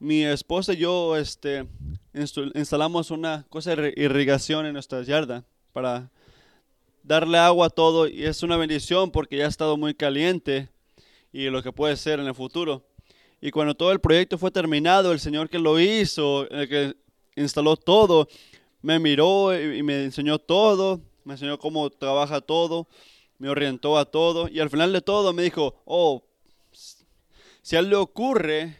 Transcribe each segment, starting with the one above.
mi esposa y yo este, instalamos una cosa de irrigación en nuestra yarda para darle agua a todo y es una bendición porque ya ha estado muy caliente y lo que puede ser en el futuro. Y cuando todo el proyecto fue terminado, el señor que lo hizo, el que instaló todo, me miró y me enseñó todo, me enseñó cómo trabaja todo, me orientó a todo y al final de todo me dijo, oh, si a él le ocurre,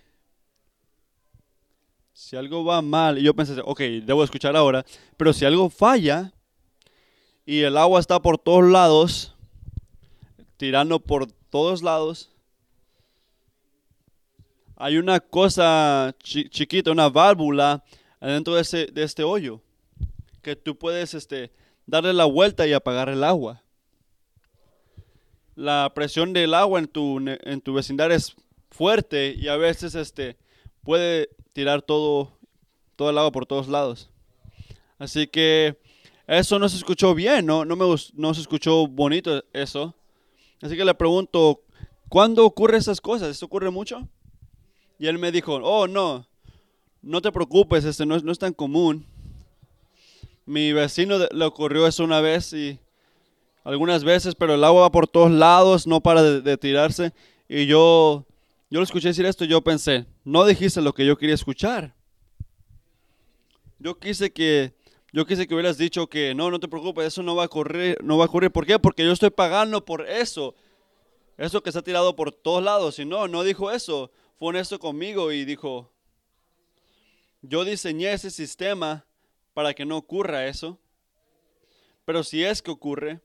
si algo va mal, y yo pensé, ok, debo escuchar ahora, pero si algo falla y el agua está por todos lados, tirando por todos lados, hay una cosa chi- chiquita, una válvula adentro de, ese, de este hoyo, que tú puedes este, darle la vuelta y apagar el agua. La presión del agua en tu, en tu vecindario es fuerte y a veces este, puede tirar todo, todo el agua por todos lados. Así que eso no se escuchó bien, no, no, me, no se escuchó bonito eso. Así que le pregunto, ¿cuándo ocurre esas cosas? ¿Esto ocurre mucho? Y él me dijo, oh, no, no te preocupes, este no es, no es tan común. Mi vecino le ocurrió eso una vez y algunas veces, pero el agua va por todos lados, no para de tirarse. Y yo, yo lo escuché decir esto y yo pensé, no dijiste lo que yo quería escuchar. Yo quise que, yo quise que hubieras dicho que no, no te preocupes, eso no va a ocurrir, no va a ocurrir. ¿Por qué? Porque yo estoy pagando por eso. Eso que está tirado por todos lados. Y no, no dijo eso. Fue honesto conmigo y dijo, yo diseñé ese sistema para que no ocurra eso. Pero si es que ocurre,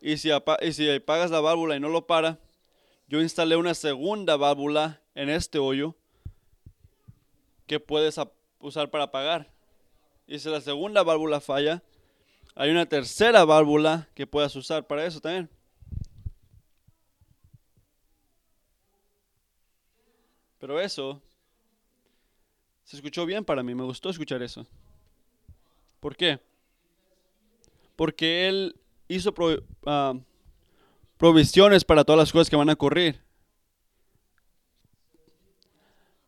y si, y si apagas la válvula y no lo para, yo instalé una segunda válvula en este hoyo que puedes usar para apagar. Y si la segunda válvula falla, hay una tercera válvula que puedas usar para eso también. Pero eso se escuchó bien para mí, me gustó escuchar eso. ¿Por qué? Porque él hizo pro- ah, provisiones para todas las cosas que van a ocurrir.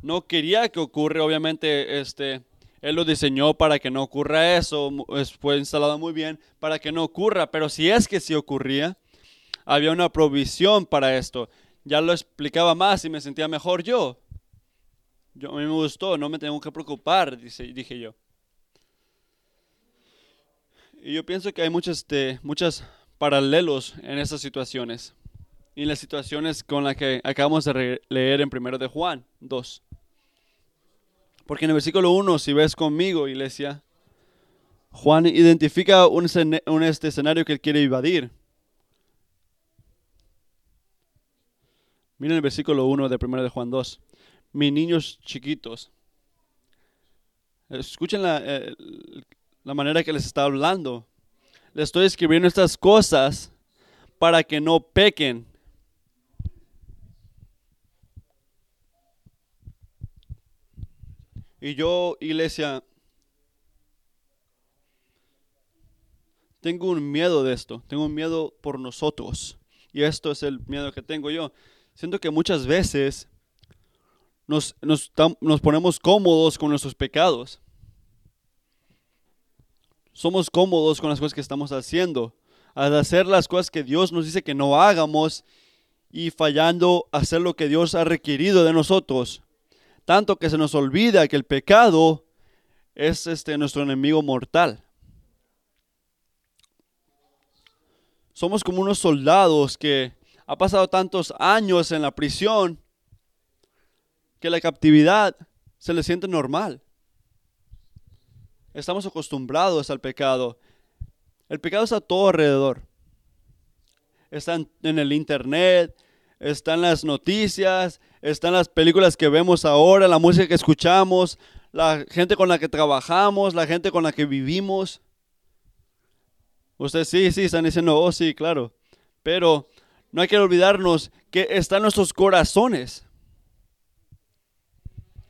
No quería que ocurra, obviamente, este, él lo diseñó para que no ocurra eso, fue instalado muy bien para que no ocurra, pero si es que sí ocurría, había una provisión para esto. Ya lo explicaba más y me sentía mejor yo. Yo, a mí me gustó, no me tengo que preocupar, dije yo. Y yo pienso que hay muchos, este, muchos paralelos en estas situaciones. Y en las situaciones con las que acabamos de leer en 1 de Juan 2. Porque en el versículo 1, si ves conmigo, iglesia, Juan identifica un, este escenario que él quiere evadir. Miren el versículo 1 de 1 de Juan 2. Mis niños chiquitos. Escuchen la, eh, la manera que les está hablando. Les estoy escribiendo estas cosas para que no pequen. Y yo, iglesia, tengo un miedo de esto. Tengo un miedo por nosotros. Y esto es el miedo que tengo yo. Siento que muchas veces nos, nos, nos ponemos cómodos con nuestros pecados. Somos cómodos con las cosas que estamos haciendo. Al hacer las cosas que Dios nos dice que no hagamos y fallando hacer lo que Dios ha requerido de nosotros. Tanto que se nos olvida que el pecado es este, nuestro enemigo mortal. Somos como unos soldados que ha pasado tantos años en la prisión que la captividad se le siente normal. Estamos acostumbrados al pecado. El pecado está a todo alrededor. Está en, el internet, está en las noticias, está en las películas que vemos ahora, la música que escuchamos, la gente con la que trabajamos, la gente con la que vivimos. Ustedes sí, sí, están diciendo, oh sí, claro. Pero no hay que olvidarnos que está en nuestros corazones.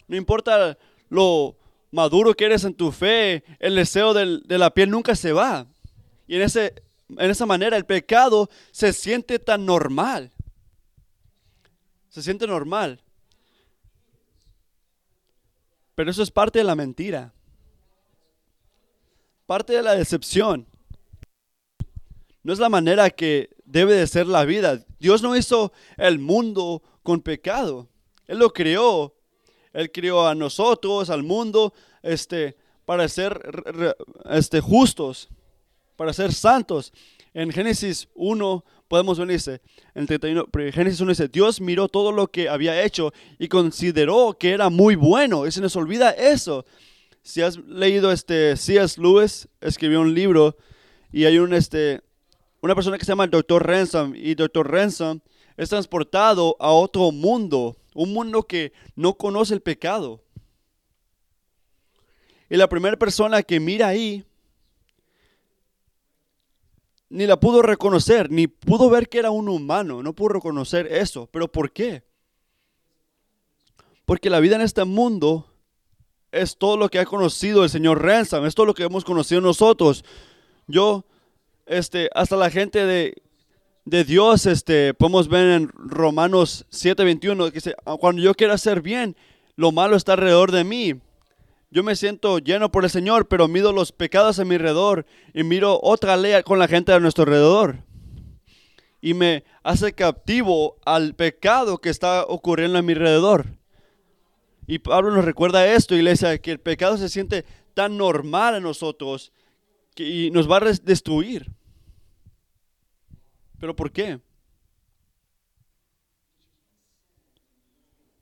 No importa lo maduro que eres en tu fe, el deseo de la piel nunca se va. Y en, ese, en esa manera el pecado se siente tan normal. Se siente normal. Pero eso es parte de la mentira. Parte de la decepción. No es la manera que debe de ser la vida. Dios no hizo el mundo con pecado. Él lo creó. Él creó a nosotros, al mundo, este, para ser este, justos, para ser santos. En Génesis 1 podemos ver, dice, en Génesis 1 dice, Dios miró todo lo que había hecho y consideró que era muy bueno. Y se nos olvida eso. Si has leído este C.S. Lewis, escribió un libro y hay un, este, una persona que se llama Dr. Ransom y Dr. Ransom es transportado a otro mundo, un mundo que no conoce el pecado. Y la primera persona que mira ahí ni la pudo reconocer, ni pudo ver que era un humano, no pudo reconocer eso. ¿Pero por qué? Porque la vida en este mundo es todo lo que ha conocido el señor Ransom, es todo lo que hemos conocido nosotros. Yo, este, hasta la gente de, de Dios, este, podemos ver en Romanos 7:21, que dice, cuando yo quiero hacer bien, lo malo está alrededor de mí. Yo me siento lleno por el Señor, pero mido los pecados a mi alrededor y miro otra ley con la gente a nuestro alrededor. Y me hace captivo al pecado que está ocurriendo a mi alrededor. Y Pablo nos recuerda esto, iglesia, que el pecado se siente tan normal en nosotros que, y nos va a destruir. ¿Pero por qué?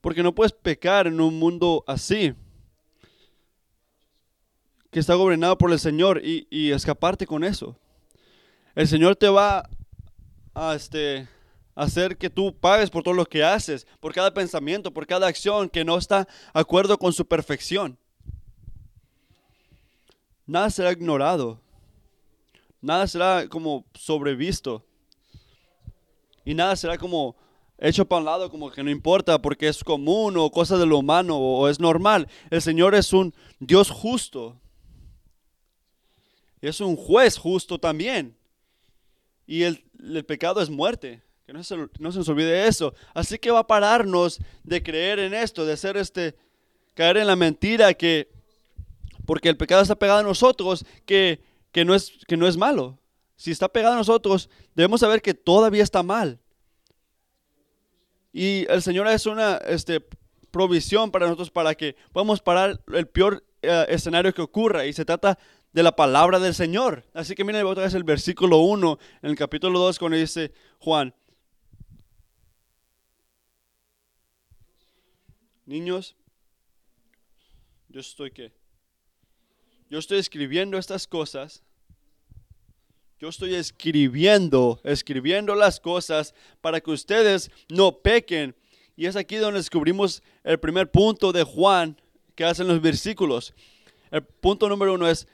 Porque no puedes pecar en un mundo así que está gobernado por el Señor y, escaparte con eso. El Señor te va a este, hacer que tú pagues por todo lo que haces, por cada pensamiento, por cada acción que no está de acuerdo con su perfección. Nada será ignorado. Nada será como sobrevisto. Y nada será como hecho para un lado como que no importa porque es común o cosa de lo humano o es normal. El Señor es un Dios justo es un juez justo también. Y el, pecado es muerte. Que no se, no se, nos olvide eso. Así que va a pararnos de creer en esto, de hacer este, caer en la mentira que, porque el pecado está pegado a nosotros, que, que, no, es, que no es malo. Si está pegado a nosotros, debemos saber que todavía está mal. Y el Señor es una este, provisión para nosotros para que podamos parar el peor eh, escenario que ocurra. Y se trata de la palabra del Señor. Así que miren otra vez el versículo 1 en el capítulo 2 cuando dice Juan. Niños, yo estoy qué? Yo estoy escribiendo estas cosas. Yo estoy escribiendo, escribiendo las cosas para que ustedes no pequen. Y es aquí donde descubrimos el primer punto de Juan que hacen los versículos. El punto número uno es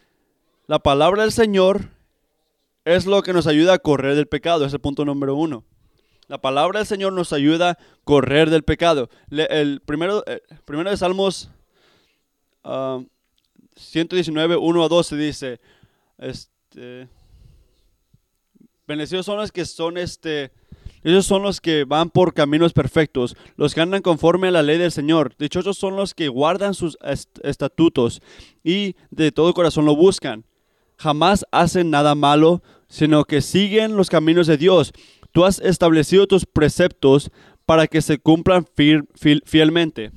la palabra del Señor es lo que nos ayuda a correr del pecado. Es el punto número uno. La palabra del Señor nos ayuda a correr del pecado. el primero, primero de Salmos 119, ah, 1 a 12 dice, este, bendecidos son los que son este, son los que van por caminos perfectos, los que andan conforme a la ley del Señor. Dichosos son los que guardan sus estatutos y de todo corazón lo buscan jamás hacen nada malo, sino que siguen los caminos de Dios. Tú has establecido tus preceptos para que se cumplan fielmente.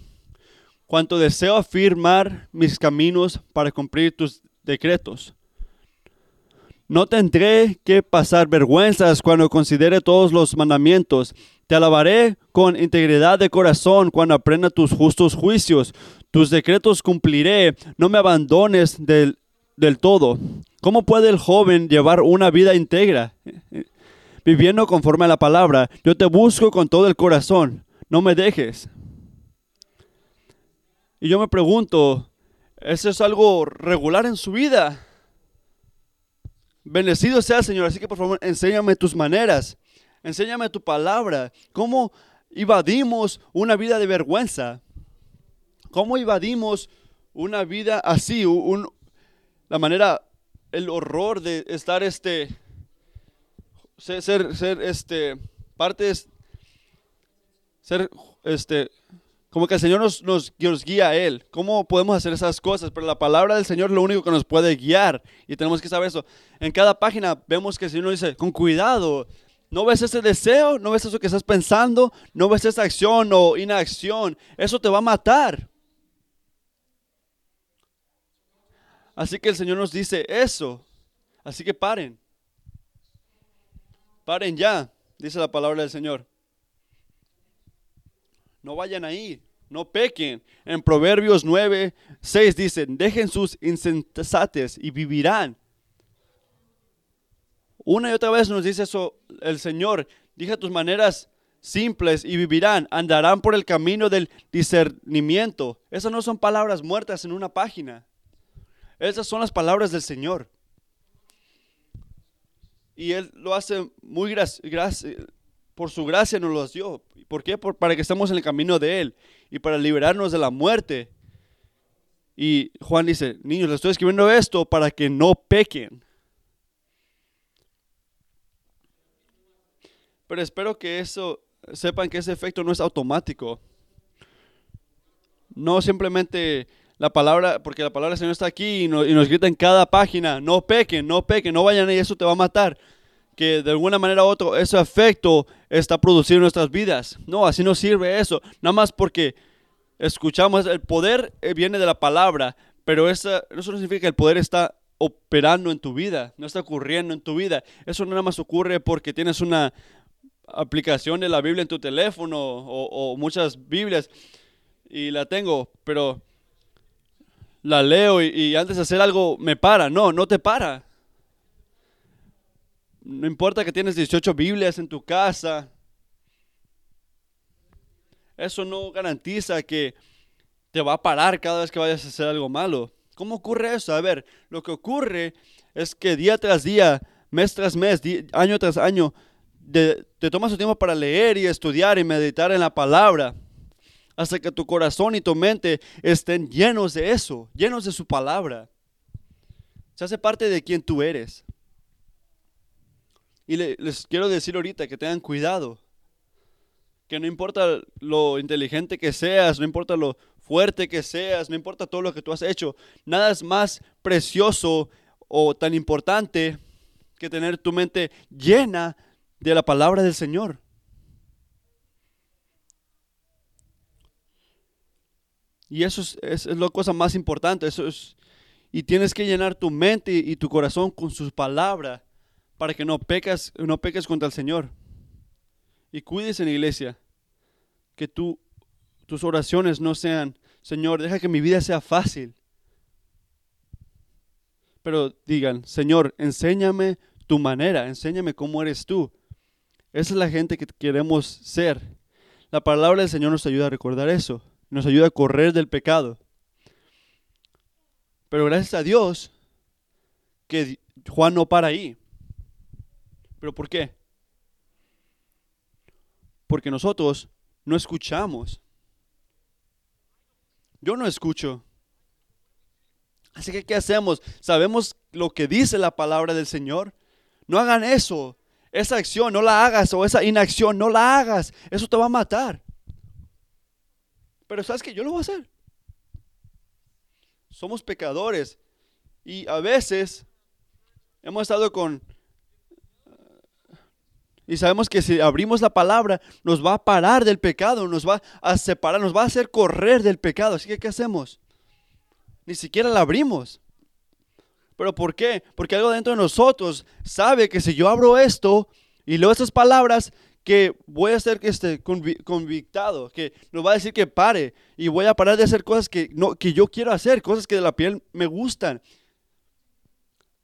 Cuanto deseo afirmar mis caminos para cumplir tus decretos. No tendré que pasar vergüenzas cuando considere todos los mandamientos. Te alabaré con integridad de corazón cuando aprenda tus justos juicios. Tus decretos cumpliré. No me abandones del, del todo. ¿Cómo puede el joven llevar una vida íntegra? Viviendo conforme a la palabra. Yo te busco con todo el corazón. No me dejes. Y yo me pregunto, ¿eso es algo regular en su vida? Bendecido sea Señor, así que por favor enséñame tus maneras, enséñame tu palabra, cómo evadimos una vida de vergüenza, cómo evadimos una vida así, la manera el horror de estar este, ser, ser, este, parte ser, este, Como que el Señor nos, nos, guía a Él. ¿Cómo podemos hacer esas cosas? Pero la palabra del Señor es lo único que nos puede guiar. Y tenemos que saber eso. En cada página vemos que el Señor nos dice, con cuidado. ¿No ves ese deseo? ¿No ves eso que estás pensando? ¿No ves esa acción o inacción? Eso te va a matar. Así que el Señor nos dice eso. Así que paren. Paren ya, dice la palabra del Señor. No vayan ahí, no pequen. En Proverbios 9, 6 dicen, dejen sus insensates y vivirán. Una y otra vez nos dice eso el Señor. Dije tus maneras simples y vivirán, andarán por el camino del discernimiento. Esas no son palabras muertas en una página. Esas son las palabras del Señor. Y Él lo hace muy gracias por su gracia nos los dio. ¿Por qué? para que estemos en el camino de Él y para liberarnos de la muerte. Y Juan dice, niños, les estoy escribiendo esto para que no pequen. Pero espero que eso, sepan que ese efecto no es automático. No simplemente la palabra, porque la palabra del Señor está aquí y nos, y nos grita en cada página, no pequen, no pequen, no vayan y eso te va a matar. Que de alguna manera u otra ese efecto está producido en nuestras vidas. No, así no sirve eso. Nada más porque escuchamos, el poder eh, viene de la palabra, pero eso no significa que el poder está operando en tu vida, no está ocurriendo en tu vida. Eso nada más ocurre porque tienes una aplicación de la Biblia en tu teléfono o muchas Biblias y la tengo, pero la leo y, antes de hacer algo me para. No, no te para. No importa que tienes 18 Biblias en tu casa. Eso no garantiza que te va a parar cada vez que vayas a hacer algo malo. ¿Cómo ocurre eso? A ver, lo que ocurre es que día tras día, mes tras mes, año tras año, te tomas tu tiempo para leer y estudiar y meditar en la palabra hasta que tu corazón y tu mente estén llenos de eso, llenos de su palabra. Se hace parte de quien tú eres. Y les quiero decir ahorita que tengan cuidado, que no importa lo inteligente que seas, no importa lo fuerte que seas, no importa todo lo que tú has hecho, nada es más precioso o tan importante que tener tu mente llena de la palabra del Señor. Y eso es, es, la cosa más importante. Es, y tienes que llenar tu mente y, tu corazón con sus palabras para que no peques, no peques contra el Señor. Y cuídese en la iglesia. Que tú, tus oraciones no sean, Señor, deja que mi vida sea fácil. Pero digan, Señor, enséñame tu manera, enséñame cómo eres tú. Esa es la gente que queremos ser. La palabra del Señor nos ayuda a recordar eso nos ayuda a correr del pecado. Pero gracias a Dios que Juan no para ahí. ¿Pero por qué? Porque nosotros no escuchamos. Yo no escucho. Así que, ¿qué hacemos? ¿Sabemos lo que dice la palabra del Señor? No hagan eso. Esa acción no la hagas o esa inacción no la hagas. Eso te va a matar. Pero sabes que yo lo voy a hacer. Somos pecadores y a veces hemos estado con... Y sabemos que si abrimos la palabra nos va a parar del pecado, nos va a separar, nos va a hacer correr del pecado. Así que ¿qué hacemos? Ni siquiera la abrimos. ¿Pero por qué? Porque algo dentro de nosotros sabe que si yo abro esto y leo estas palabras, que voy a ser este, convictado, que nos va a decir que pare y voy a parar de hacer cosas que, no, que yo quiero hacer, cosas que de la piel me gustan.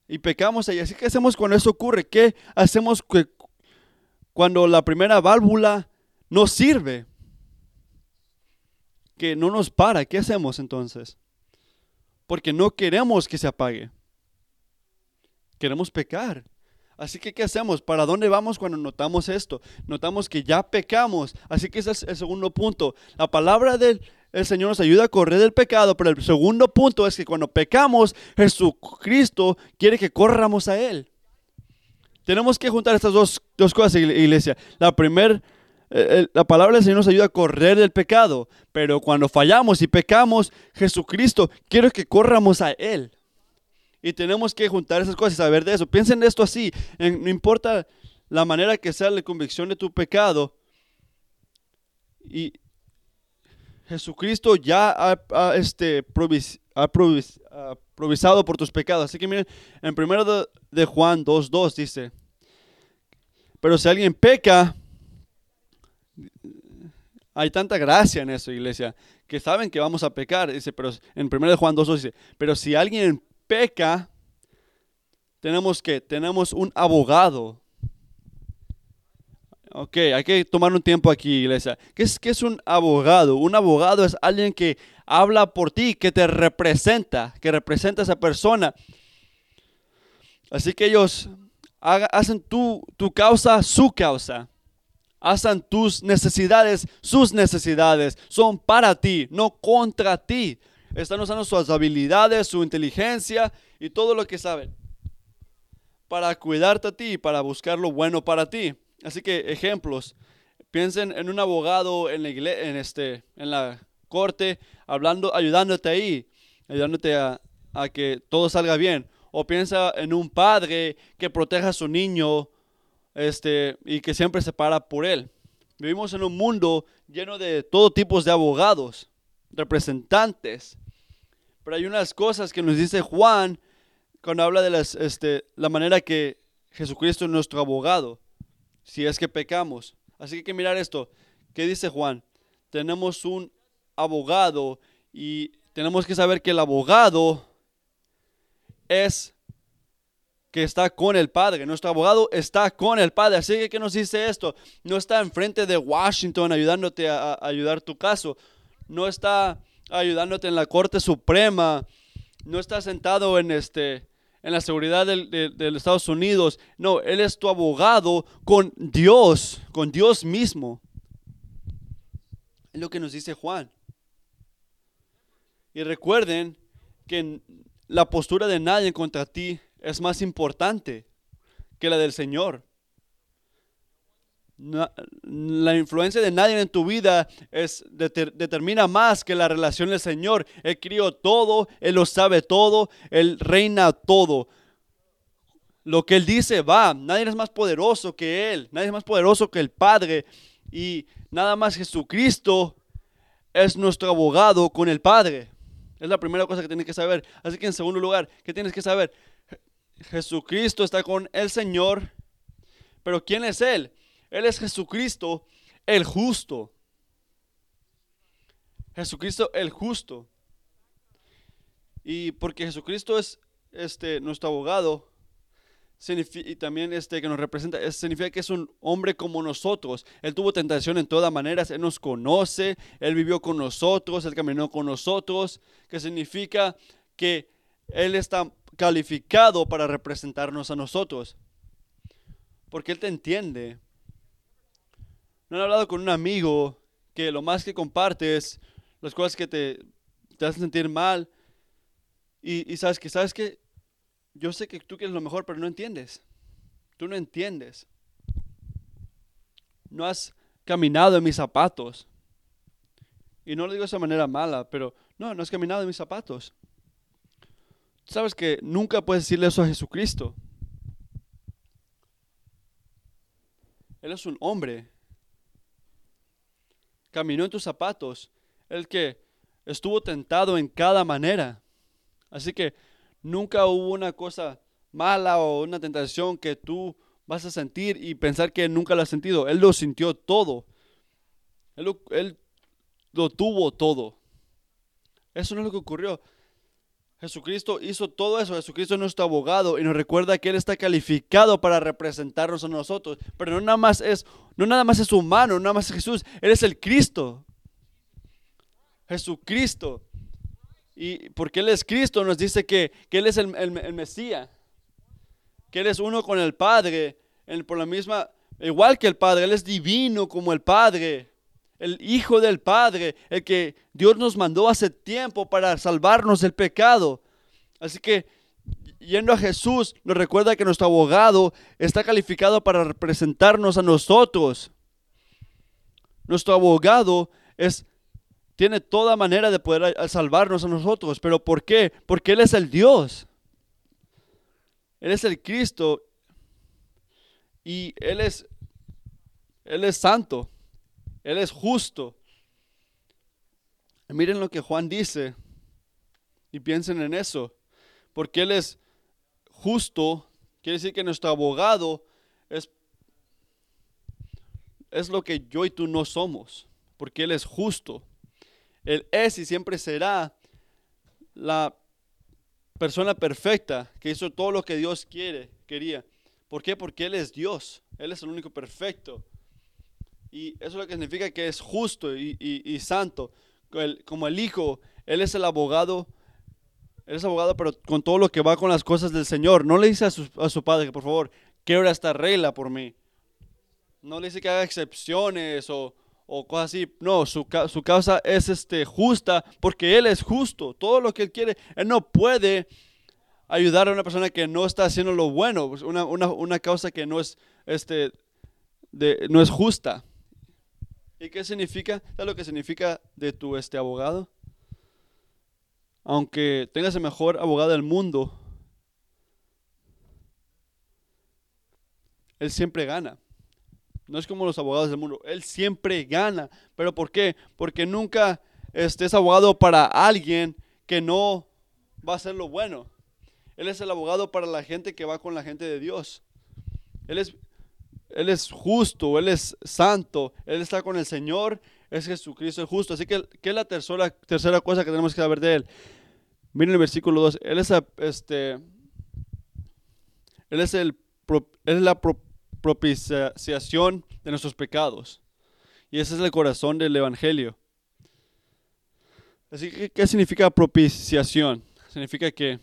Y pecamos ahí. Así que hacemos cuando eso ocurre. ¿Qué hacemos cuando la primera válvula no sirve? Que no nos para. ¿Qué hacemos entonces? Porque no queremos que se apague. Queremos pecar. Así que, ¿qué hacemos? ¿Para dónde vamos cuando notamos esto? Notamos que ya pecamos. Así que ese es el segundo punto. La palabra del Señor nos ayuda a correr del pecado, pero el segundo punto es que cuando pecamos, Jesucristo quiere que corramos a Él. Tenemos que juntar estas dos, dos cosas, iglesia. La primera la palabra del Señor nos ayuda a correr del pecado, pero cuando fallamos y pecamos, Jesucristo quiere que corramos a Él. Y tenemos que juntar esas cosas y saber de eso. Piensen esto así, no importa la manera que sea la convicción de tu pecado, y Jesucristo ya ha, este, provisado por tus pecados. Así que miren, en primero de, de Juan 2.2 dice, pero si alguien peca, hay tanta gracia en eso, iglesia, que saben que vamos a pecar. Dice, pero en 1 Juan 2 dice, pero si alguien peca, tenemos que, tenemos un abogado. Ok, hay que tomar un tiempo aquí, iglesia. ¿Qué es, qué es un abogado? Un abogado es alguien que habla por ti, que te representa, que representa a esa persona. Así que ellos hacen tu, tu causa su causa. Hacen tus necesidades sus necesidades. Son para ti, no contra ti. Están usando sus habilidades, su inteligencia y todo lo que saben para cuidarte a ti para buscar lo bueno para ti. Así que ejemplos. Piensen en un abogado en la, en este, en la corte, hablando, ayudándote ahí, ayudándote a, que todo salga bien. O piensa en un padre que proteja a su niño este, y que siempre se para por él. Vivimos en un mundo lleno de todo tipos de abogados, representantes. Pero hay unas cosas que nos dice Juan cuando habla de este, la manera que Jesucristo es nuestro abogado, si es que pecamos. Así que hay que mirar esto. ¿Qué dice Juan? Tenemos un abogado y tenemos que saber que el abogado es que está con el Padre. Nuestro abogado está con el Padre. Así que, ¿qué nos dice esto? No está enfrente de Washington ayudándote a, ayudar tu caso. No está ayudándote en la Corte Suprema. No está sentado en, este, en la seguridad de, de los Estados Unidos. No, Él es tu abogado con Dios, con Dios mismo. Es lo que nos dice Juan. Y recuerden que la postura de nadie contra ti es más importante que la del Señor. la influencia de nadie en tu vida es, determina más que la relación del Señor. Él crió todo, Él lo sabe todo, Él reina todo. Lo que Él dice va, nadie es más poderoso que Él, nadie es más poderoso que el Padre. Y nada más Jesucristo es nuestro abogado con el Padre. Es la primera cosa que tienes que saber. Así que en segundo lugar, ¿qué tienes que saber? Jesucristo está con el Señor. Pero ¿quién es Él? Él es Jesucristo, el justo. Jesucristo el justo. Y porque Jesucristo es este, nuestro abogado, y también este que nos representa, significa que es un hombre como nosotros. Él tuvo tentación en todas maneras, Él nos conoce, Él vivió con nosotros, Él caminó con nosotros, que significa que Él está calificado para representarnos a nosotros. Porque Él te entiende. ¿No han hablado con un amigo que lo más que compartes, las cosas que te, te hacen sentir mal? Y, y sabes que, sabes que yo sé que tú quieres lo mejor, pero no entiendes. Tú no entiendes. No has caminado en mis zapatos. Y no lo digo de esa manera mala, pero no, no has caminado en mis zapatos. Sabes que nunca puedes decirle eso a Jesucristo. Él es un hombre. Caminó en tus zapatos. El que estuvo tentado en cada manera. Así que nunca hubo una cosa mala o una tentación que tú vas a sentir y pensar que nunca lo has sentido. Él lo sintió todo. Él lo, tuvo todo. Eso no es lo que ocurrió. Jesucristo hizo todo eso. Jesucristo es nuestro abogado y nos recuerda que Él está calificado para representarnos a nosotros. Pero no nada más es, no nada más es humano, no nada más es Jesús. Él es el Cristo. Jesucristo. Y porque Él es Cristo, nos dice que, Él es el, Mesías, que Él es uno con el Padre, por la misma, igual que el Padre, Él es divino como el Padre, el Hijo del Padre, el que Dios nos mandó hace tiempo para salvarnos del pecado. Así que yendo a Jesús, nos recuerda que nuestro abogado está calificado para representarnos a nosotros. nuestro abogado es tiene toda manera de poder salvarnos a nosotros. ¿Pero por qué? Porque Él es el Dios. Él es el Cristo. Y Él es, Él es santo. Él es justo. miren lo que Juan dice. Y piensen en eso. Porque Él es justo. Quiere decir que nuestro abogado es, es lo que yo y tú no somos. Porque Él es justo. Él es y siempre será la persona perfecta que hizo todo lo que Dios quiere, quería. ¿Por qué? Porque Él es Dios. Él es el único perfecto. Y eso es lo que significa que es justo y, santo. como el Hijo, Él es el abogado. Él es abogado, pero con todo lo que va con las cosas del Señor. No le dice a su, a su padre que por favor, quiero esta regla por mí. No le dice que haga excepciones o, o cosas así. No, su, su causa es este, justa porque Él es justo. Todo lo que Él quiere, Él no puede ayudar a una persona que no está haciendo lo bueno, pues, una, una, una causa que no es, este, de, no es justa. ¿Y qué significa? ¿Sabes lo que significa de tu este, abogado? Aunque tengas el mejor abogado del mundo, él siempre gana. No es como los abogados del mundo. Él siempre gana. ¿Pero por qué? Porque nunca este, es abogado para alguien que no va a hacer lo bueno. Él es el abogado para la gente que va con la gente de Dios. Él es, él es justo, Él es santo, Él está con el Señor, es Jesucristo el justo. Así que, ¿qué es la tercera, cosa que tenemos que saber de Él? Miren el versículo 2. Él es, este, él es, el, él es la propiciación de nuestros pecados. Y ese es el corazón del Evangelio. Así que, ¿qué significa propiciación? Significa que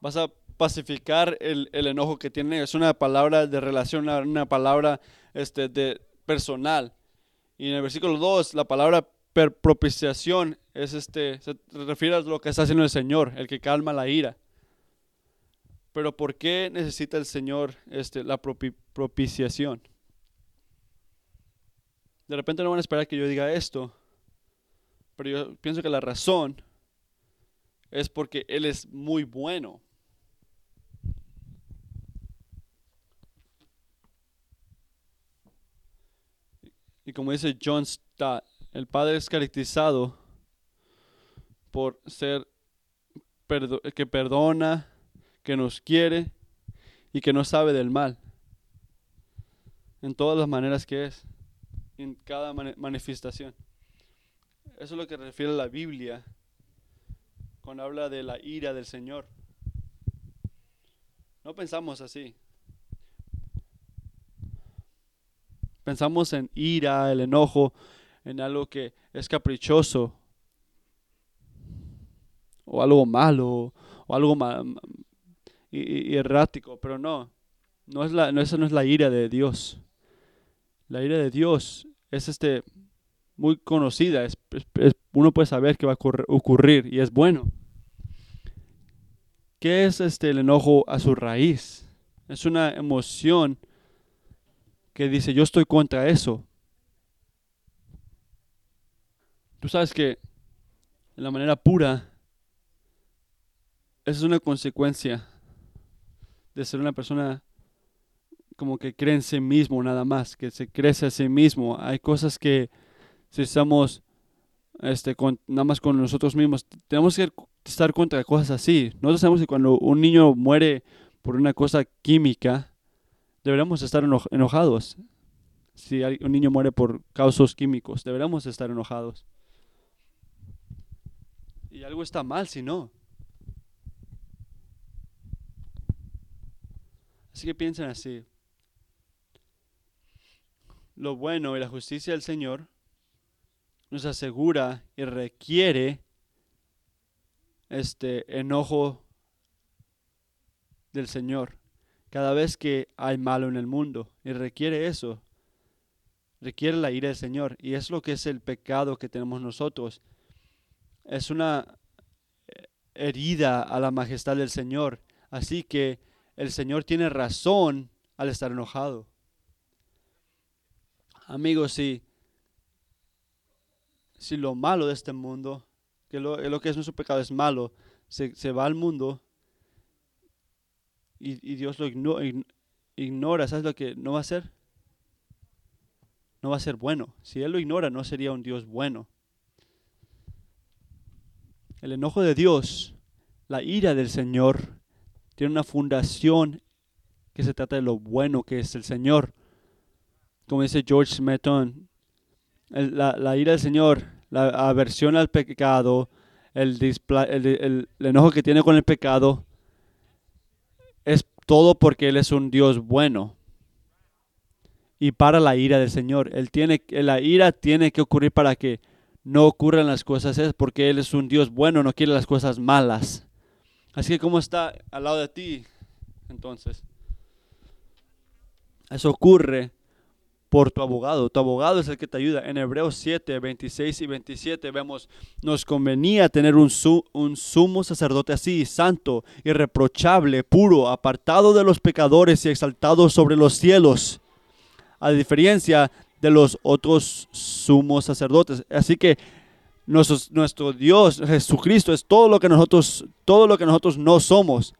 vas a pacificar el, enojo que tiene. Es una palabra de relación, una, palabra este, de personal. Y en el versículo 2, la palabra propiciación es este, se refiere a lo que está haciendo el Señor, el que calma la ira. Pero ¿por qué necesita el Señor este, la propiciación? De repente no van a esperar que yo diga esto, pero yo pienso que la razón es porque Él es muy bueno. Y como dice John Stott, el Padre es caracterizado por ser que perdona, que nos quiere y que no sabe del mal. En todas las maneras que es, en cada manifestación. Eso es lo que refiere la Biblia cuando habla de la ira del Señor. No pensamos así. Pensamos en ira, el enojo, en algo que es caprichoso, o algo malo, o algo y, errático, pero no, no es la, no, esa no es la ira de Dios. La ira de Dios es este muy conocida, es, uno puede saber que va a ocurrir, y es bueno. ¿Qué es este el enojo a su raíz? Es una emoción que dice, yo estoy contra eso. Tú sabes que en la manera pura, esa es una consecuencia de ser una persona como que cree en sí mismo nada más, que se crece a sí mismo. Hay cosas que si estamos este, nada más con nosotros mismos, tenemos que estar contra cosas así. Nosotros sabemos que cuando un niño muere por una cosa química, deberíamos estar enojados. Si un niño muere por causas químicos, deberíamos estar enojados. Y algo está mal si no. Así que piensen así. Lo bueno y la justicia del Señor nos asegura y requiere este enojo del Señor cada vez que hay malo en el mundo y requiere eso. Requiere la ira del Señor y es lo que es el pecado que tenemos nosotros. Es una herida a la majestad del Señor. Así que el Señor tiene razón al estar enojado. Amigos, si, si lo malo de este mundo, que lo, que es nuestro pecado es malo, se, se va al mundo y, y Dios lo ignora, ignora, ¿sabes lo que no va a hacer? No va a ser bueno. Si Él lo ignora, no sería un Dios bueno. El enojo de Dios, la ira del Señor, tiene una fundación que se trata de lo bueno que es el Señor. Como dice George Smeton, la, ira del Señor, la aversión al pecado, el, el, el, el enojo que tiene con el pecado, es todo porque Él es un Dios bueno. Y para la ira del Señor. Él tiene, la ira tiene que ocurrir para que no ocurran las cosas. Es porque Él es un Dios bueno, no quiere las cosas malas. Así que, ¿cómo está al lado de ti? Entonces, eso ocurre por tu abogado. Tu abogado es el que te ayuda. En Hebreos 7, 26 y 27 vemos, nos convenía tener un, un sumo sacerdote así, santo, irreprochable, puro, apartado de los pecadores y exaltado sobre los cielos, a diferencia de los otros sumos sacerdotes. Así que nuestro, Dios, Jesucristo, es todo lo que nosotros, todo lo que nosotros no somos.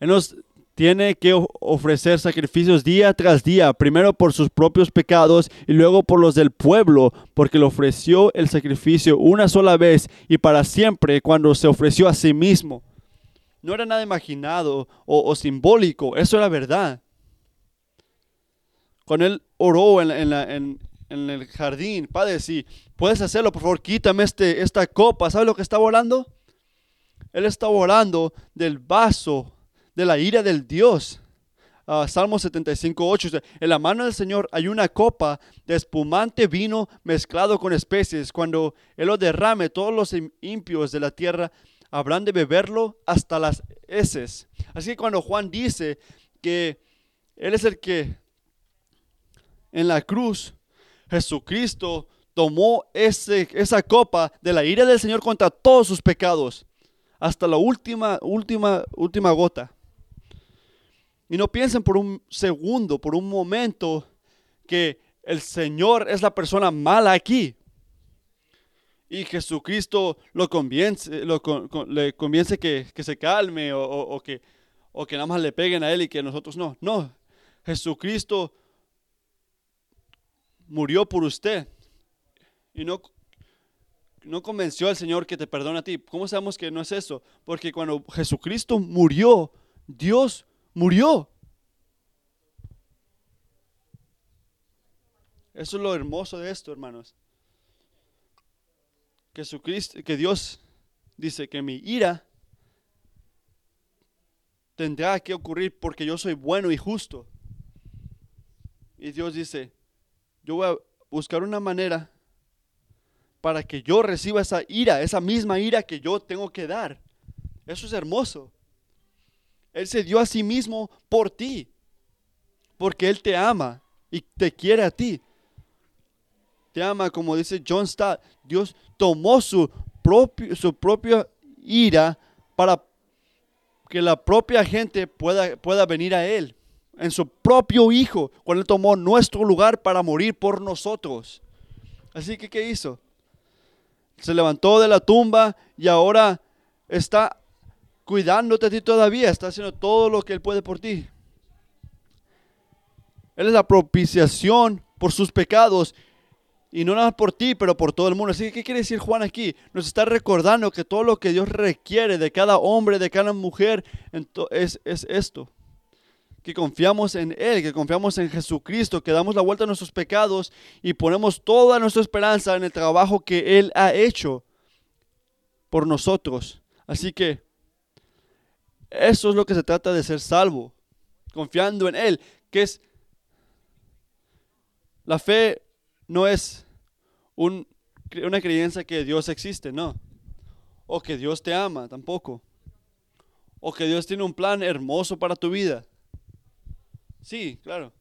Él nos tiene que ofrecer sacrificios día tras día, primero por sus propios pecados y luego por los del pueblo, porque le ofreció el sacrificio una sola vez y para siempre cuando se ofreció a sí mismo. No era nada imaginado o, simbólico, eso era verdad. Cuando él oró en, en, el jardín, Padre, si puedes hacerlo, por favor, quítame este, esta copa. ¿Sabes lo que estaba orando? Él estaba orando del vaso de la ira del Dios. Uh, Salmo 75, 8. En la mano del Señor hay una copa de espumante vino mezclado con especies. Cuando Él lo derrame, todos los impios de la tierra habrán de beberlo hasta las heces. Así que cuando Juan dice que Él es el que en la cruz, Jesucristo tomó ese, esa copa de la ira del Señor contra todos sus pecados, hasta la última, última, última gota. Y no piensen por un segundo, por un momento, que el Señor es la persona mala aquí. Y Jesucristo lo lo, le conviene que, se calme o, que, o que nada más le peguen a él y que nosotros no. No, Jesucristo murió por usted. Y no, no convenció al Señor que te perdone a ti. ¿Cómo sabemos que no es eso? Porque cuando Jesucristo murió, Dios murió. Eso es lo hermoso de esto, hermanos. Jesucristo, que Dios dice que mi ira tendrá que ocurrir porque yo soy bueno y justo. Y Dios dice, yo voy a buscar una manera para que yo reciba esa ira, esa misma ira que yo tengo que dar. Eso es hermoso. Él se dio a sí mismo por ti, porque Él te ama y te quiere a ti. Te ama, como dice John Stott, Dios tomó su, propio, su propia ira para que la propia gente pueda, pueda venir a Él, en su propio Hijo, cuando Él tomó nuestro lugar para morir por nosotros. Así que, ¿qué hizo? Se levantó de la tumba y ahora está cuidándote a ti todavía, está haciendo todo lo que Él puede por ti. Él es la propiciación por sus pecados y no nada por ti, pero por todo el mundo. Así que, ¿qué quiere decir Juan aquí? Nos está recordando que todo lo que Dios requiere de cada hombre, de cada mujer, es, es esto. Que confiamos en Él, que confiamos en Jesucristo, que damos la vuelta a nuestros pecados y ponemos toda nuestra esperanza en el trabajo que Él ha hecho por nosotros. Así que eso es lo que se trata de ser salvo, confiando en Él, que es la fe no es una creencia que Dios existe, no, o que Dios te ama, tampoco, o que Dios tiene un plan hermoso para tu vida. Sí, claro,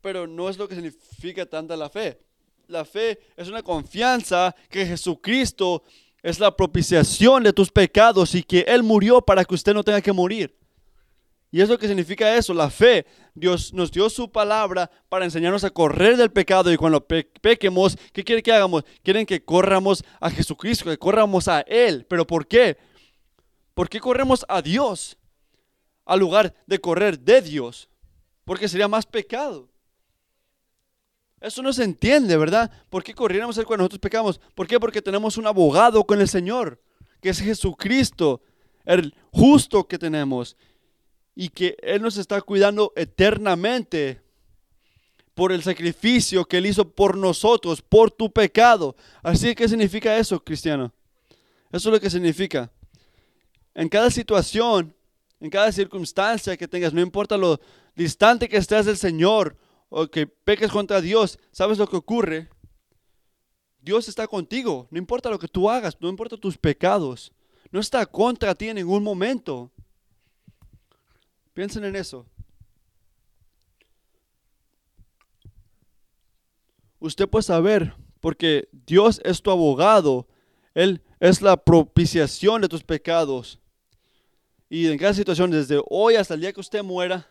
pero no es lo que significa tanta la fe. La fe es una confianza que Jesucristo es la propiciación de tus pecados y que Él murió para que usted no tenga que morir. Y es lo que significa eso, la fe. Dios nos dio su palabra para enseñarnos a correr del pecado y cuando pequemos, ¿qué quiere que hagamos? Quieren que corramos a Jesucristo, que corramos a Él. ¿Pero por qué? ¿Por qué corremos a Dios al lugar de correr de Dios? Porque sería más pecado. Eso no se entiende, ¿verdad? ¿Por qué corriéramos Él cuando nosotros pecamos? ¿Por qué? Porque tenemos un abogado con el Señor, que es Jesucristo, el justo que tenemos y que Él nos está cuidando eternamente por el sacrificio que Él hizo por nosotros, por tu pecado. Así que, ¿qué significa eso, cristiano? Eso es lo que significa. En cada situación, en cada circunstancia que tengas, no importa lo distante que estés del Señor o que peques contra Dios, ¿sabes lo que ocurre? Dios está contigo, no importa lo que tú hagas, no importa tus pecados, no está contra ti en ningún momento. Piensen en eso. Usted puede saber, porque Dios es tu abogado, Él es la propiciación de tus pecados. Y en cada situación, desde hoy hasta el día que usted muera,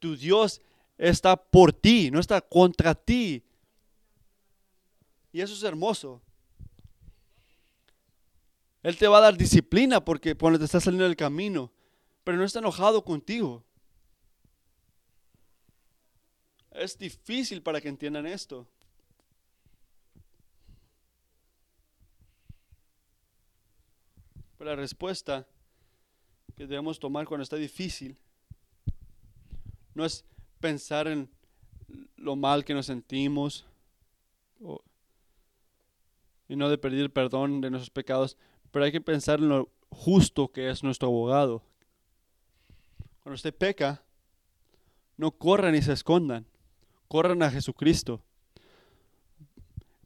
tu Dios está por ti, no está contra ti. Y eso es hermoso. Él te va a dar disciplina porque cuando te está saliendo del camino pero no está enojado contigo. Es difícil para que entiendan esto. Pero la respuesta que debemos tomar cuando está difícil no es pensar en lo mal que nos sentimos y no de pedir perdón de nuestros pecados, pero hay que pensar en lo justo que es nuestro abogado, cuando usted peca, no corran y se escondan. Corran a Jesucristo.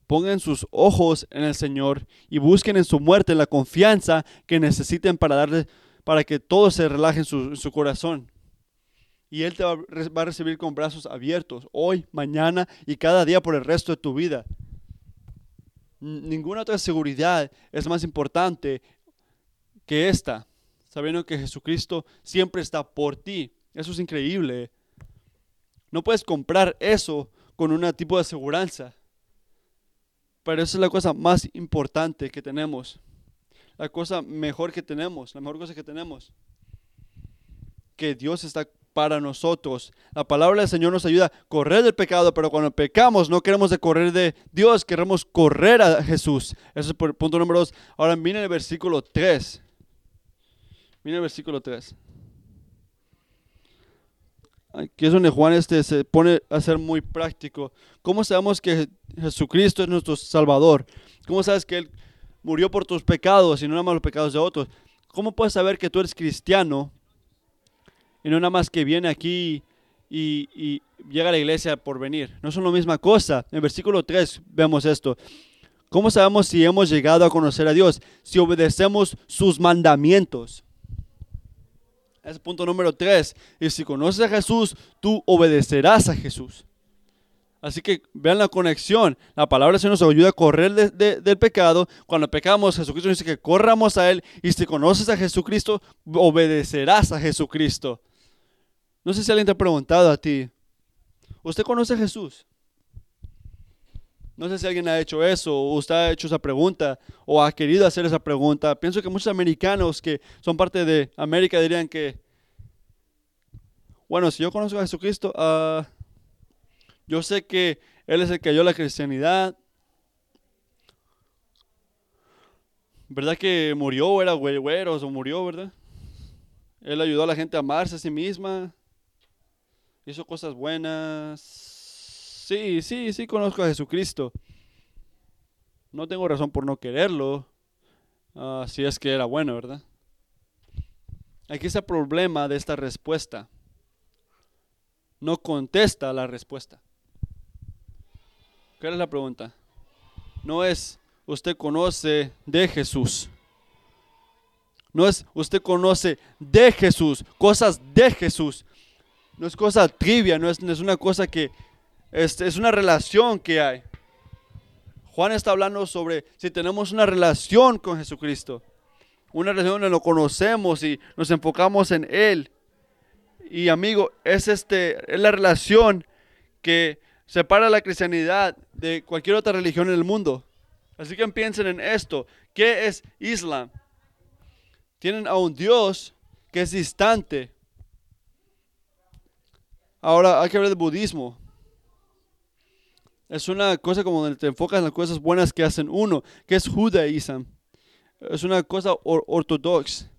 Pongan sus ojos en el Señor y busquen en su muerte la confianza que necesiten para darle, para que todo se relaje en su, corazón. Y Él te va, a recibir con brazos abiertos hoy, mañana y cada día por el resto de tu vida. Ninguna otra seguridad es más importante que esta sabiendo que Jesucristo siempre está por ti. Eso es increíble. No puedes comprar eso con un tipo de aseguranza. Pero esa es la cosa más importante que tenemos. La cosa mejor que tenemos, la mejor cosa que tenemos. Que Dios está para nosotros. La palabra del Señor nos ayuda a correr del pecado, pero cuando pecamos no queremos correr de Dios, queremos correr a Jesús. Eso es por el punto número dos. Ahora viene el versículo 3. Mira el versículo 3. Aquí es donde Juan este se pone a ser muy práctico. ¿Cómo sabemos que Jesucristo es nuestro Salvador? ¿Cómo sabes que Él murió por tus pecados y no nada los pecados de otros? ¿Cómo puedes saber que tú eres cristiano y no nada más que viene aquí y, llega a la iglesia por venir? No son la misma cosa. En versículo 3 vemos esto. ¿Cómo sabemos si hemos llegado a conocer a Dios? Si obedecemos sus mandamientos. Es punto número tres. Y si conoces a Jesús, tú obedecerás a Jesús. Así que vean la conexión. La palabra se nos ayuda a correr del pecado. Cuando pecamos, Jesucristo dice que corramos a Él. Y si conoces a Jesucristo, obedecerás a Jesucristo. No sé si alguien te ha preguntado a ti. ¿Usted conoce a Jesús? No sé si alguien ha hecho eso, o usted ha hecho esa pregunta, o ha querido hacer esa pregunta. Pienso que muchos americanos que son parte de América dirían que, bueno, si yo conozco a Jesucristo, uh, yo sé que Él es el que dio la cristianidad. ¿Verdad que murió, era güeros o murió, verdad? Él ayudó a la gente a amarse a sí misma, hizo cosas buenas Sí, sí, sí conozco a Jesucristo. No tengo razón por no quererlo. Si es que era bueno, ¿verdad? Aquí está el problema de esta respuesta. No contesta la respuesta. ¿Qué es la pregunta? No es usted conoce de Jesús. No es usted conoce de Jesús, cosas de Jesús. No es cosa trivia, no es, no es una cosa que este, es una relación que hay. Juan está hablando sobre si tenemos una relación con Jesucristo, una relación donde lo conocemos y nos enfocamos en Él. y amigo, es, este, es la relación que separa la cristianidad de cualquier otra religión en el mundo. Así que piensen en esto. ¿Qué es Islam? Tienen a un Dios que es distante. Ahora hay que hablar del budismo. Es una cosa como donde te enfocas en las cosas buenas que hacen uno, que es judaísmo. Es una cosa ortodoxa,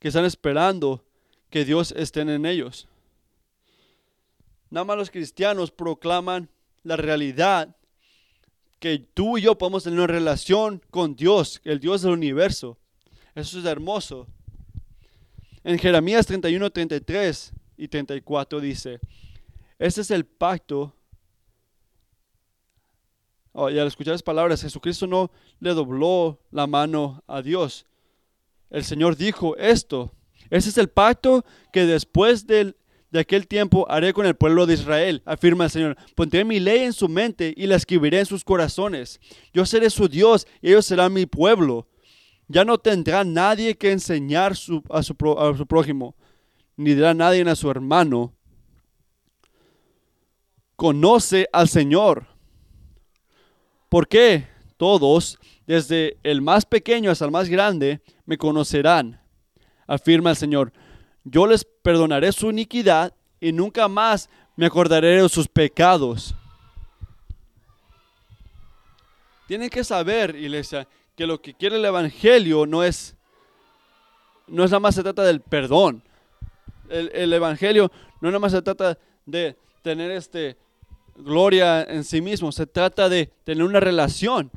que están esperando que Dios esté en ellos. Nada más los cristianos proclaman la realidad que tú y yo podemos tener una relación con Dios, el Dios del universo. Eso es hermoso. En Jeremías 31, 33 y 34 dice, este es el pacto. Oh, y al escuchar las palabras, Jesucristo no le dobló la mano a Dios. El Señor dijo esto. Ese es el pacto que después de aquel tiempo haré con el pueblo de Israel, afirma el Señor. Pondré mi ley en su mente y la escribiré en sus corazones. Yo seré su Dios y ellos serán mi pueblo. Ya no tendrá nadie que enseñar a su prójimo, ni dirá nadie a su hermano. Conoce al Señor. ¿Por qué? Todos, desde el más pequeño hasta el más grande, me conocerán, afirma el Señor yo les perdonaré su iniquidad y nunca más me acordaré de sus pecados. Tienen que saber, iglesia, que lo que quiere el Evangelio no es, no es nada más se trata del perdón. El, el Evangelio no nada más se trata de tener este gloria en sí mismo, se trata de tener una relación,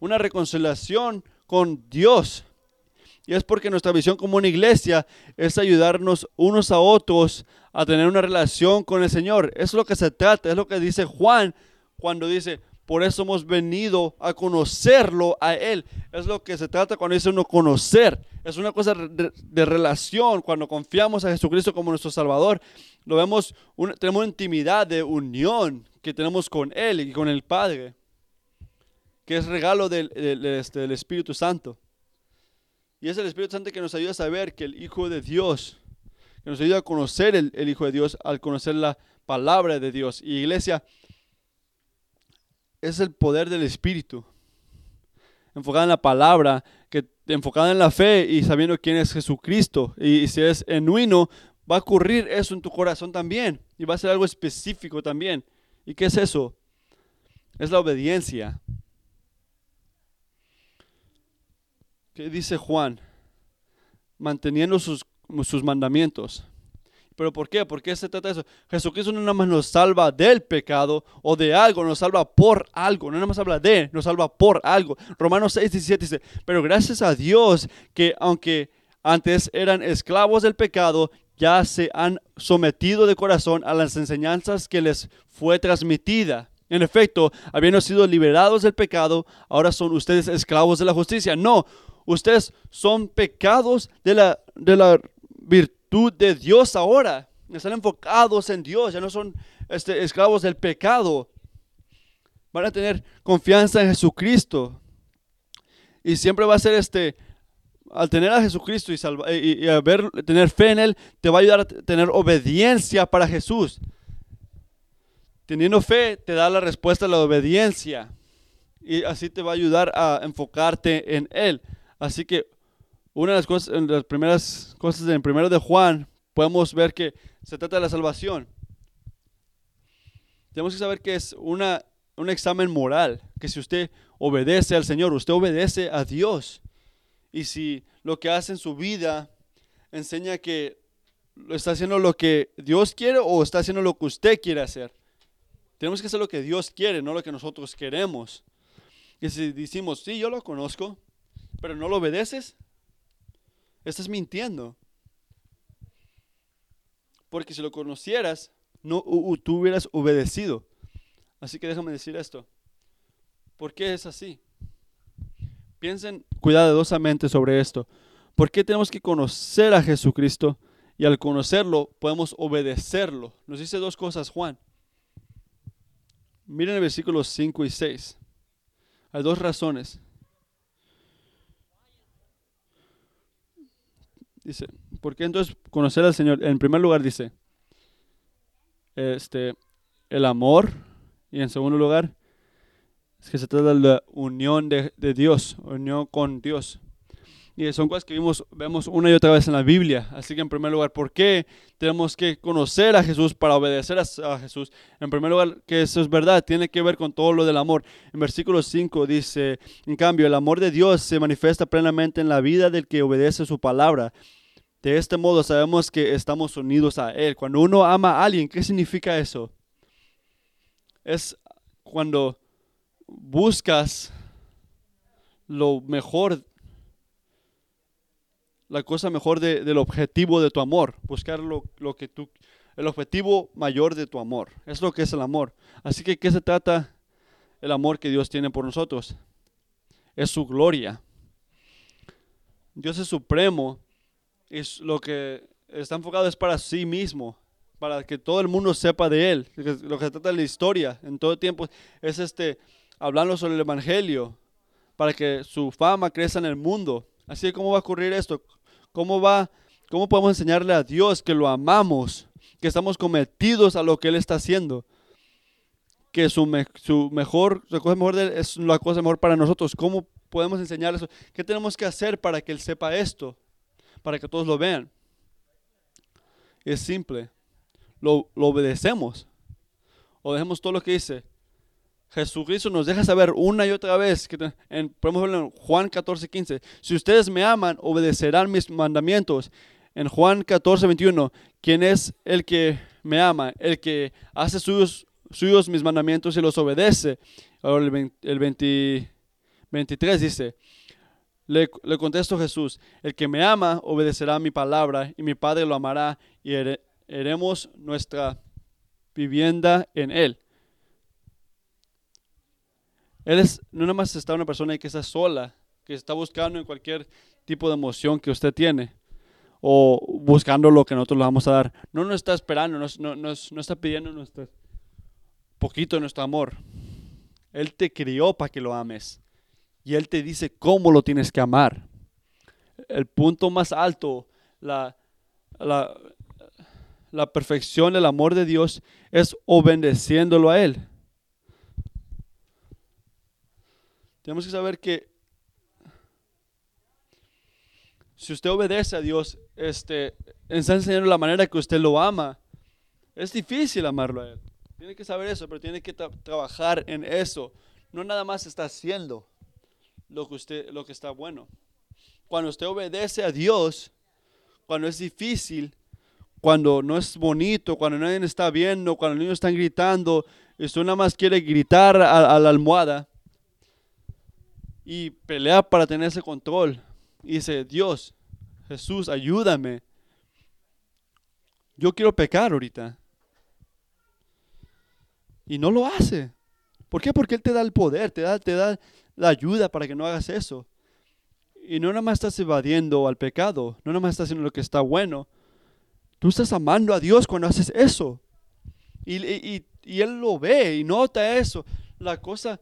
una reconciliación con Dios. Y es porque nuestra visión como una iglesia es ayudarnos unos a otros a tener una relación con el Señor. Es lo que se trata, es lo que dice Juan cuando dice, por eso hemos venido a conocerlo a Él. Es lo que se trata cuando dice uno conocer. Es una cosa de, relación. Cuando confiamos a Jesucristo como nuestro Salvador, lo vemos, tenemos intimidad de unión que tenemos con Él y con el Padre, que es regalo del, este, del Espíritu Santo. Y es el Espíritu Santo que nos ayuda a saber que el Hijo de Dios, que nos ayuda a conocer el, Hijo de Dios, al conocer la palabra de Dios. Y iglesia, es el poder del Espíritu. Enfocada en la palabra, que enfocada en la fe y sabiendo quién es Jesucristo. Y, si es genuino, va a ocurrir eso en tu corazón también. Y va a ser algo específico también. ¿Y qué es eso? Es la obediencia. ¿Qué dice Juan? Manteniendo sus, sus mandamientos. ¿Pero por qué? ¿Por qué se trata de eso? Jesucristo no nada más nos salva del pecado o de algo, nos salva por algo. No nada más habla de, nos salva por algo. Romanos 6, 17 dice, pero gracias a Dios que aunque antes eran esclavos del pecado, ya se han sometido de corazón a las enseñanzas que les fue transmitida. En efecto, habiendo sido liberados del pecado, ahora son ustedes esclavos de la justicia. No, Ustedes son pecados de la, de la virtud de Dios ahora. Están enfocados en Dios, ya no son este, esclavos del pecado. Van a tener confianza en Jesucristo. Y siempre va a ser este, al tener a Jesucristo y, y, y tener fe en Él, te va a ayudar a tener obediencia para Jesús. Teniendo fe te da la respuesta a la obediencia. Y así te va a ayudar a enfocarte en Él. Así que una de las primeras cosas en primero de Juan, podemos ver que se trata de la salvación. Tenemos que saber que es una, un examen moral, que si usted obedece al Señor, usted obedece a Dios. Y si lo que hace en su vida enseña que está haciendo lo que Dios quiere o está haciendo lo que usted quiere hacer. Tenemos que hacer lo que Dios quiere, no lo que nosotros queremos. Y si decimos, sí, yo lo conozco, pero no lo obedeces, estás mintiendo. Porque si lo conocieras, no tú hubieras obedecido. Así que déjame decir esto. ¿Por qué es así? Piensen cuidadosamente sobre esto. ¿Por qué tenemos que conocer a Jesucristo? Y al conocerlo podemos obedecerlo. Nos dice dos cosas Juan. Miren el versículos 5 y 6. Hay dos razones. Dice, ¿Por qué entonces conocer al Señor? En primer lugar dice, este, el amor. Y en segundo lugar, es que se trata de la unión de, de Dios, unión con Dios. Y son cosas que vimos, vemos una y otra vez en la Biblia. Así que en primer lugar, ¿por qué tenemos que conocer a Jesús para obedecer a, Jesús? En primer lugar, que eso es verdad, tiene que ver con todo lo del amor. En versículo 5 dice, en cambio, el amor de Dios se manifiesta plenamente en la vida del que obedece su palabra. De este modo sabemos que estamos unidos a Él. Cuando uno ama a alguien, ¿qué significa eso? Es cuando buscas lo mejor la cosa mejor del objetivo de tu amor, buscar lo, que tú, el objetivo mayor de tu amor. Es lo que es el amor. Así que, ¿qué se trata el amor que Dios tiene por nosotros? Es su gloria. Dios es supremo. Es lo que está enfocado es para sí mismo, para que todo el mundo sepa de Él. Lo que se trata de la historia en todo tiempo es este, hablando sobre el Evangelio, para que su fama crezca en el mundo. Así que, ¿cómo va a ocurrir esto? ¿Cómo va? ¿Cómo podemos enseñarle a Dios que lo amamos, que estamos cometidos a lo que Él está haciendo? Que su, mejor, cosa mejor es la cosa mejor para nosotros. ¿Cómo podemos enseñarle eso? ¿Qué tenemos que hacer para que Él sepa esto? Para que todos lo vean. Es simple. Lo, lo obedecemos. O dejemos todo lo que dice. Jesucristo nos deja saber una y otra vez, que en, podemos verlo en Juan 14, 15, si ustedes me aman, obedecerán mis mandamientos. En Juan 14, 21, ¿quién es el que me ama? El que hace suyos, mis mandamientos y los obedece. Ahora el, 23 dice, le, le contesto Jesús, el que me ama obedecerá mi palabra y mi Padre lo amará y haremos nuestra vivienda en él. Él es, no nada más está una persona que está sola, que está buscando en cualquier tipo de emoción que usted tiene o buscando lo que nosotros le vamos a dar. No nos está esperando, no, no, está pidiendo nuestro, poquito de nuestro amor. Él te crió para que lo ames y Él te dice cómo lo tienes que amar. El punto más alto, la, la, la perfección del amor de Dios es obedeciéndolo a Él. Tenemos que saber que si usted obedece a Dios, este, está enseñando la manera que usted lo ama. Es difícil amarlo a Él. Tiene que saber eso, pero tiene que trabajar en eso. No nada más está haciendo lo que, usted, lo que está bueno. Cuando usted obedece a Dios, cuando es difícil, cuando no es bonito, cuando nadie está viendo, cuando los niños están gritando, y usted nada más quiere gritar a la almohada, y pelea para tener ese control. Y dice, Dios, Jesús, ayúdame. Yo quiero pecar ahorita. Y no lo hace. ¿Por qué? Porque Él te da el poder, te da, te da la ayuda para que no hagas eso. Y no nada más estás evadiendo al pecado, no nada más estás haciendo lo que está bueno. Tú estás amando a Dios cuando haces eso. Y, y, y Él lo ve y nota eso. La cosa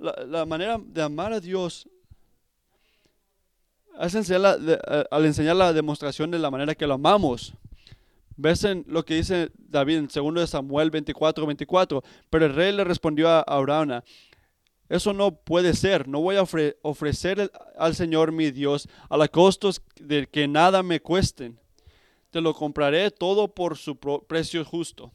la, manera de amar a Dios es enseñar eh, al enseñar la demostración de la manera que lo amamos. Ves en lo que dice David en 2 Samuel 24, 24. Pero el rey le respondió a Abraham, eso no puede ser, no voy a ofrecer al Señor mi Dios a la costos de que nada me cuesten. Te lo compraré todo por su precio justo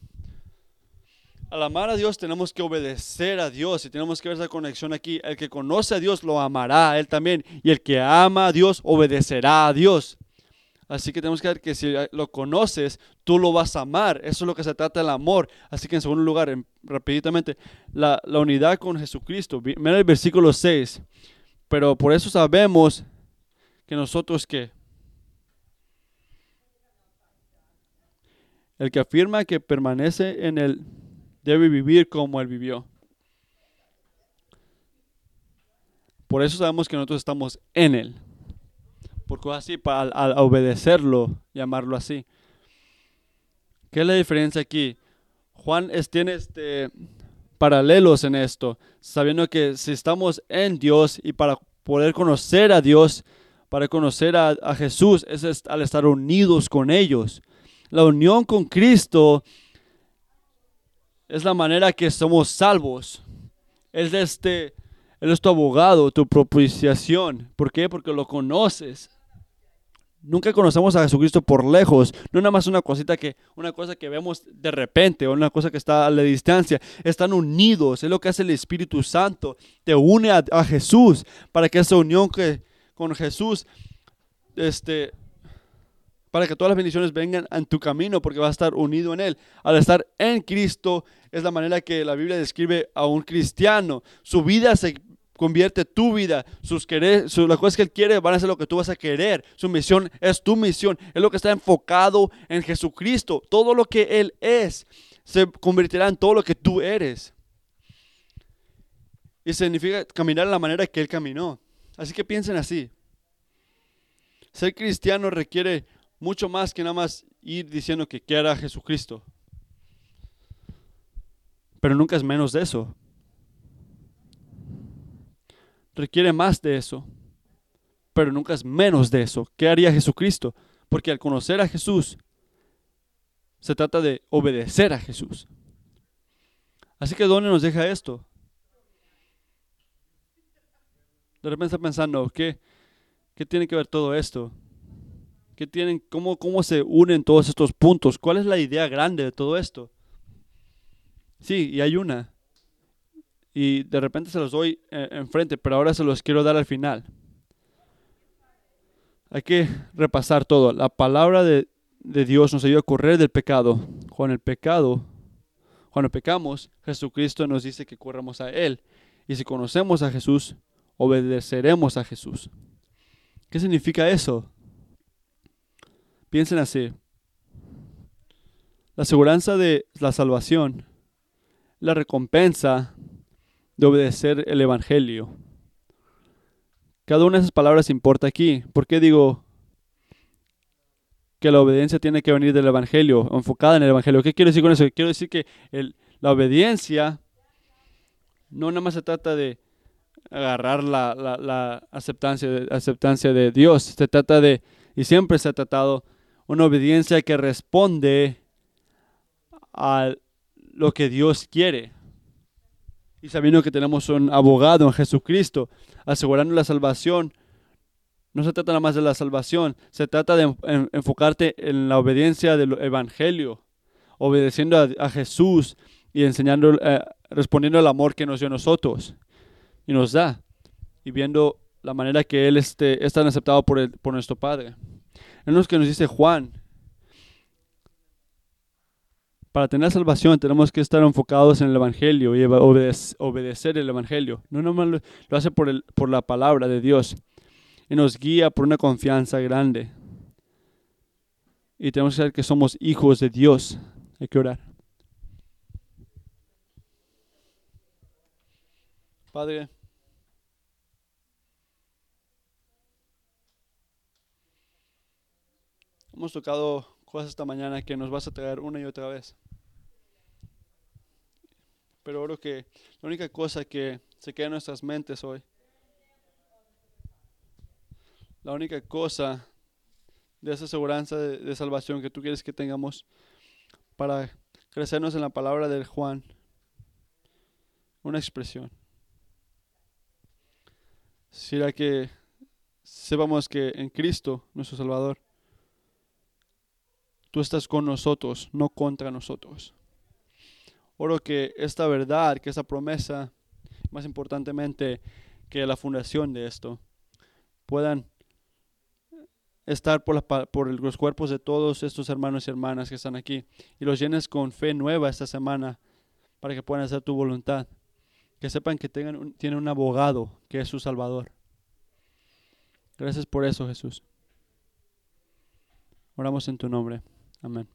al amar a Dios tenemos que obedecer a Dios y tenemos que ver esa conexión aquí. El que conoce a Dios lo amará a Él también y el que ama a Dios obedecerá a Dios. Así que tenemos que ver que si lo conoces, tú lo vas a amar. Eso es lo que se trata del amor. Así que en segundo lugar, rapiditamente, la, la unidad con Jesucristo. Mira el versículo 6. Pero por eso sabemos que nosotros que el que afirma que permanece en el debe vivir como Él vivió. Por eso sabemos que nosotros estamos en Él. Porque así, para al, obedecerlo, llamarlo así. ¿Qué es la diferencia aquí? Juan tiene este, paralelos en esto, sabiendo que si estamos en Dios y para poder conocer a Dios, para conocer a, Jesús es est- al estar unidos con ellos. La unión con Cristo es la manera que somos salvos. Es este, Él es tu abogado, tu propiciación. ¿Por qué? Porque lo conoces. Nunca conocemos a Jesucristo por lejos, no nada más una cosita que, una cosa que vemos de repente o una cosa que está a la distancia. Están unidos, es lo que hace el Espíritu Santo. Te une a, a Jesús para que esa unión que, con Jesús, este, para que todas las bendiciones vengan en tu camino porque vas a estar unido en Él. Al estar en Cristo es la manera que la Biblia describe a un cristiano. Su vida se convierte tu vida, sus querer, su- las cosas que Él quiere van a ser lo que tú vas a querer. Su misión es tu misión, es lo que está enfocado en Jesucristo. Todo lo que Él es se convertirá en todo lo que tú eres. Y significa caminar de la manera que Él caminó. Así que piensen así. Ser cristiano requiere mucho más que nada más ir diciendo que quiera Jesucristo. Pero nunca es menos de eso. Requiere más de eso. Pero nunca es menos de eso. ¿Qué haría Jesucristo? Porque al conocer a Jesús, se trata de obedecer a Jesús. Así que ¿dónde nos deja esto? De repente está pensando, ¿qué, qué tiene que ver todo esto? ¿Qué tienen, cómo, ¿Cómo se unen todos estos puntos? ¿Cuál es la idea grande de todo esto? Sí, y hay una. Y de repente se los doy eh, enfrente, pero ahora se los quiero dar al final. Hay que repasar todo. La palabra de, de Dios nos ayuda a correr del pecado. Con el pecado, cuando pecamos, Jesucristo nos dice que corramos a Él. Y si conocemos a Jesús, obedeceremos a Jesús. ¿Qué significa eso? Piensen así. La aseguranza de la salvación, la recompensa de obedecer el Evangelio. Cada una de esas palabras importa aquí. ¿Por qué digo que la obediencia tiene que venir del Evangelio, enfocada en el Evangelio? ¿Qué quiero decir con eso? Quiero decir que la obediencia no nada más se trata de agarrar la, aceptancia, aceptancia de Dios. Se trata de, y siempre se ha tratado, una obediencia que responde a lo que Dios quiere. Y sabiendo que tenemos un abogado en Jesucristo, asegurando la salvación, no se trata nada más de la salvación, se trata de en- en- enfocarte en la obediencia del Evangelio, obedeciendo a, Jesús y enseñando, eh, respondiendo al amor que nos dio a nosotros y nos da, y viendo la manera que Él este, es tan aceptado por nuestro Padre. Es lo que nos dice Juan. Para tener salvación tenemos que estar enfocados en el Evangelio y obedecer el Evangelio. No nomás lo, hace por, por la palabra de Dios y nos guía por una confianza grande. Y tenemos que saber que somos hijos de Dios. Hay que orar. Padre, hemos tocado cosas esta mañana que nos vas a traer una y otra vez. Pero oro que la única cosa que se queda en nuestras mentes hoy, la única cosa de esa aseguranza de, de salvación que tú quieres que tengamos para crecernos en la palabra del Juan, una expresión. Será que sepamos que en Cristo, nuestro Salvador, tú estás con nosotros, no contra nosotros. Oro que esta verdad, que esta promesa, más importantemente que la fundación de esto, puedan estar por, la por los cuerpos de todos estos hermanos y hermanas que están aquí y los llenes con fe nueva esta semana para que puedan hacer tu voluntad. Que sepan que tengan tienen un abogado que es su Salvador. Gracias por eso, Jesús. Oramos en tu nombre. Amen.